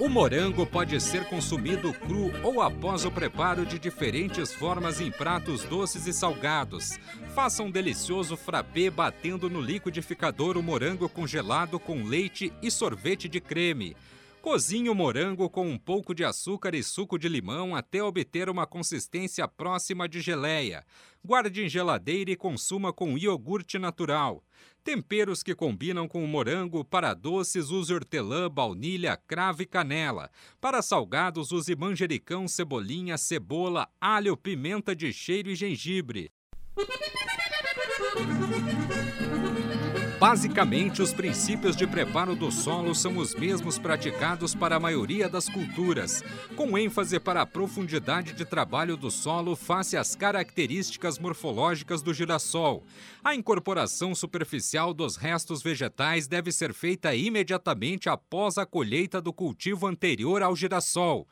O morango pode ser consumido cru ou após o preparo de diferentes formas em pratos doces e salgados. Faça um delicioso frappé batendo no liquidificador o morango congelado com leite e sorvete de creme. Cozinhe o morango com um pouco de açúcar e suco de limão até obter uma consistência próxima de geleia. Guarde em geladeira e consuma com iogurte natural. Temperos que combinam com o morango. Para doces, use hortelã, baunilha, cravo e canela. Para salgados, use manjericão, cebolinha, cebola, alho, pimenta de cheiro e gengibre. Basicamente, os princípios de preparo do solo são os mesmos praticados para a maioria das culturas, com ênfase para a profundidade de trabalho do solo face às características morfológicas do girassol. A incorporação superficial dos restos vegetais deve ser feita imediatamente após a colheita do cultivo anterior ao girassol.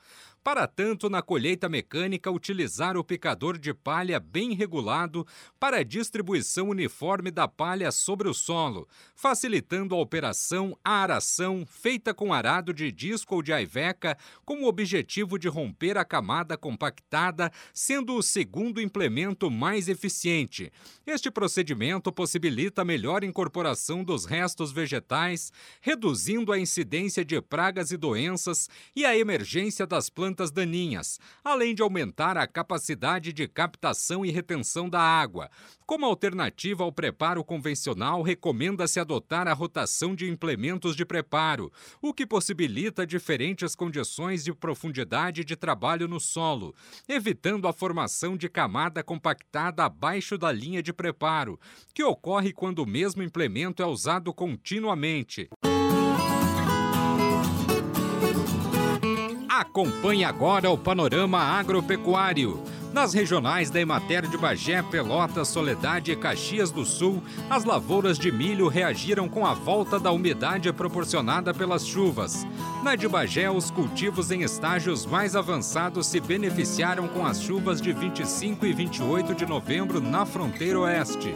Para tanto, na colheita mecânica, utilizar o picador de palha bem regulado para a distribuição uniforme da palha sobre o solo, facilitando a operação a aração feita com arado de disco ou de aiveca, com o objetivo de romper a camada compactada, sendo o segundo implemento mais eficiente. Este procedimento possibilita a melhor incorporação dos restos vegetais, reduzindo a incidência de pragas e doenças e a emergência das plantas plantas daninhas, além de aumentar a capacidade de captação e retenção da água. Como alternativa ao preparo convencional, recomenda-se adotar a rotação de implementos de preparo, o que possibilita diferentes condições de profundidade de trabalho no solo, evitando a formação de camada compactada abaixo da linha de preparo, que ocorre quando o mesmo implemento é usado continuamente. Acompanhe agora o panorama agropecuário. Nas regionais da Emater de Bagé, Pelotas, Soledade e Caxias do Sul, as lavouras de milho reagiram com a volta da umidade proporcionada pelas chuvas. Na de Bagé, os cultivos em estágios mais avançados se beneficiaram com as chuvas de 25 e 28 de novembro na fronteira oeste.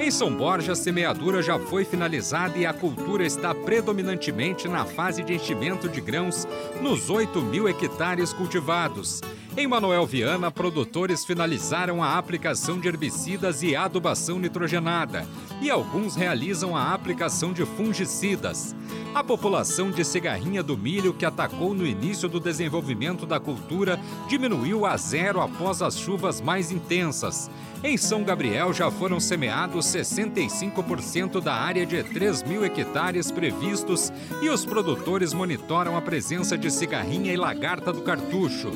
Em São Borja, a semeadura já foi finalizada e a cultura está predominantemente na fase de enchimento de grãos nos 8 mil hectares cultivados. Em Manuel Viana, produtores finalizaram a aplicação de herbicidas e adubação nitrogenada, e alguns realizam a aplicação de fungicidas. A população de cigarrinha do milho, que atacou no início do desenvolvimento da cultura, diminuiu a zero após as chuvas mais intensas. Em São Gabriel já foram semeados 65% da área de 3 mil hectares previstos e os produtores monitoram a presença de cigarrinha e lagarta do cartucho.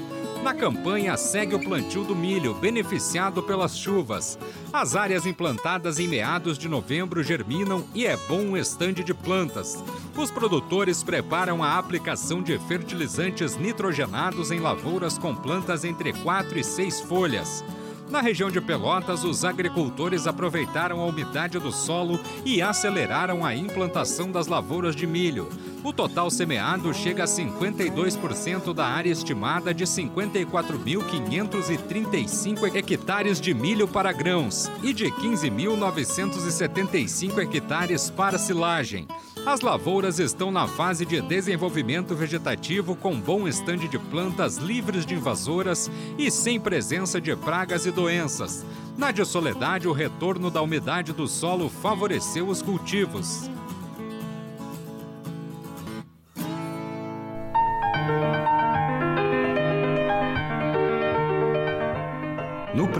Na campanha segue o plantio do milho, beneficiado pelas chuvas. As áreas implantadas em meados de novembro germinam e é bom um estande de plantas. Os produtores preparam a aplicação de fertilizantes nitrogenados em lavouras com plantas entre 4 e 6 folhas. Na região de Pelotas, os agricultores aproveitaram a umidade do solo e aceleraram a implantação das lavouras de milho. O total semeado chega a 52% da área estimada de 54.535 hectares de milho para grãos e de 15.975 hectares para silagem. As lavouras estão na fase de desenvolvimento vegetativo com bom estande de plantas livres de invasoras e sem presença de pragas e doenças. Na de Soledade, o retorno da umidade do solo favoreceu os cultivos.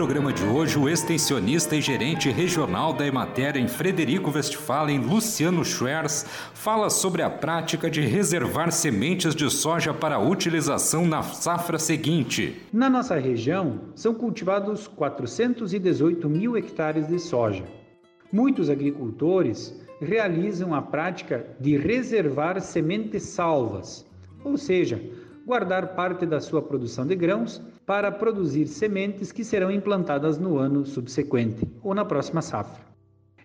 Programa de hoje, o extensionista e gerente regional da Emater em Frederico Westphalen, Luciano Schwerz, fala sobre a prática de reservar sementes de soja para utilização na safra seguinte. Na nossa região, são cultivados 418 mil hectares de soja. Muitos agricultores realizam a prática de reservar sementes salvas, ou seja, guardar parte da sua produção de grãos para produzir sementes que serão implantadas no ano subsequente ou na próxima safra.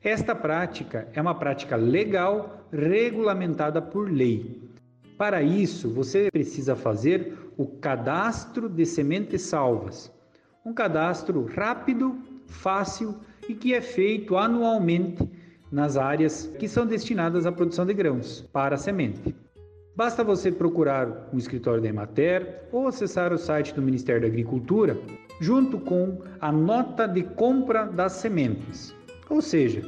Esta prática é uma prática legal regulamentada por lei. Para isso, você precisa fazer o cadastro de sementes salvas. Um cadastro rápido, fácil e que é feito anualmente nas áreas que são destinadas à produção de grãos para a semente. Basta você procurar um escritório da Emater ou acessar o site do Ministério da Agricultura, junto com a nota de compra das sementes. Ou seja,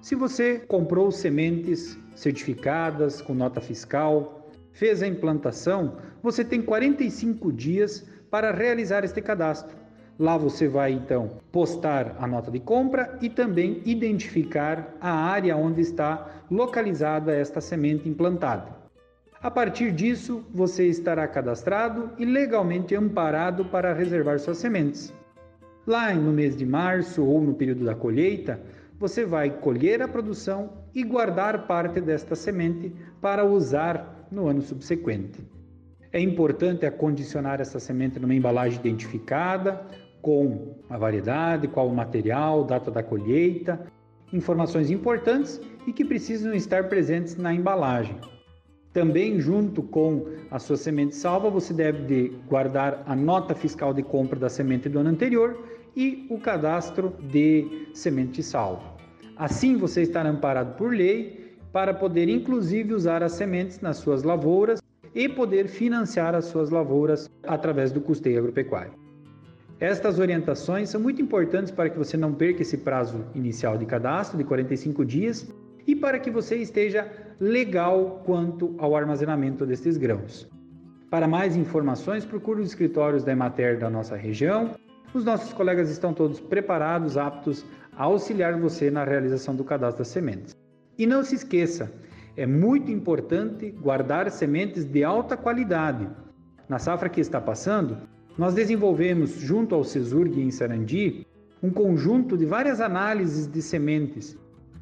se você comprou sementes certificadas com nota fiscal, fez a implantação, você tem 45 dias para realizar este cadastro. Lá você vai então postar a nota de compra e também identificar a área onde está localizada esta semente implantada. A partir disso, você estará cadastrado e legalmente amparado para reservar suas sementes. Lá no mês de março ou no período da colheita, você vai colher a produção e guardar parte desta semente para usar no ano subsequente. É importante acondicionar essa semente numa embalagem identificada, com a variedade, qual o material, data da colheita, informações importantes e que precisam estar presentes na embalagem. Também, junto com a sua semente salva, você deve de guardar a nota fiscal de compra da semente do ano anterior e o cadastro de semente salva. Assim, você estará amparado por lei para poder, inclusive, usar as sementes nas suas lavouras e poder financiar as suas lavouras através do custeio agropecuário. Estas orientações são muito importantes para que você não perca esse prazo inicial de cadastro de 45 dias e para que você esteja legal quanto ao armazenamento destes grãos. Para mais informações, procure os escritórios da Emater da nossa região. Os nossos colegas estão todos preparados, aptos a auxiliar você na realização do cadastro das sementes. E não se esqueça, é muito importante guardar sementes de alta qualidade. Na safra que está passando, nós desenvolvemos, junto ao CESURG em Sarandi, um conjunto de várias análises de sementes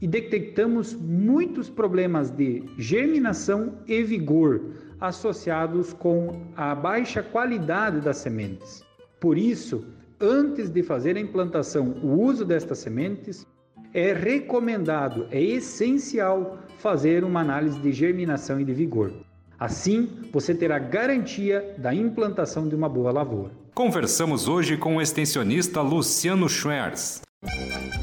e detectamos muitos problemas de germinação e vigor associados com a baixa qualidade das sementes. Por isso, antes de fazer a implantação, o uso destas sementes, é recomendado, é essencial fazer uma análise de germinação e de vigor. Assim, você terá garantia da implantação de uma boa lavoura. Conversamos hoje com o extensionista Luciano Schwerz.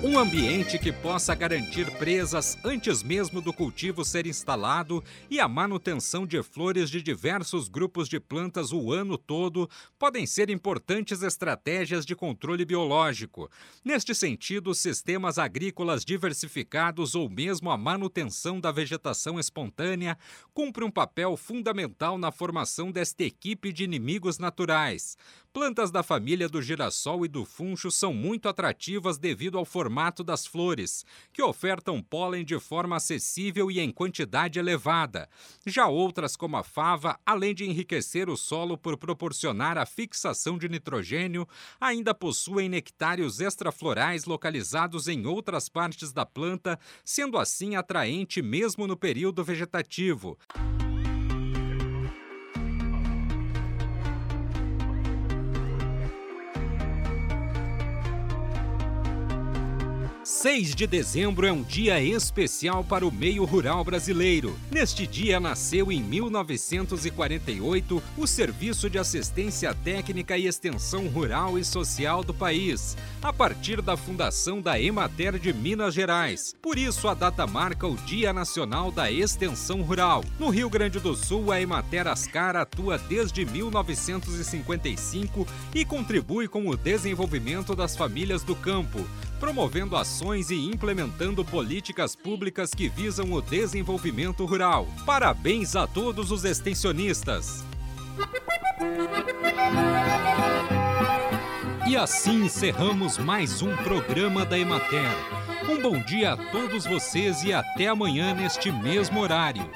Um ambiente que possa garantir presas antes mesmo do cultivo ser instalado e a manutenção de flores de diversos grupos de plantas o ano todo podem ser importantes estratégias de controle biológico. Neste sentido, sistemas agrícolas diversificados ou mesmo a manutenção da vegetação espontânea cumpre um papel fundamental na formação desta equipe de inimigos naturais. Plantas da família do girassol e do funcho são muito atrativas devido ao formato das flores, que ofertam pólen de forma acessível e em quantidade elevada. Já outras, como a fava, além de enriquecer o solo por proporcionar a fixação de nitrogênio, ainda possuem nectários extraflorais localizados em outras partes da planta, sendo assim atraente mesmo no período vegetativo. 6 de dezembro é um dia especial para o meio rural brasileiro. Neste dia nasceu em 1948 o Serviço de Assistência Técnica e Extensão Rural e Social do país, a partir da fundação da Emater de Minas Gerais. Por isso, a data marca o Dia Nacional da Extensão Rural. No Rio Grande do Sul, a Emater Ascar atua desde 1955 e contribui com o desenvolvimento das famílias do campo promovendo ações e implementando políticas públicas que visam o desenvolvimento rural. Parabéns a todos os extensionistas! E assim encerramos mais um programa da Emater. Um bom dia a todos vocês e até amanhã neste mesmo horário.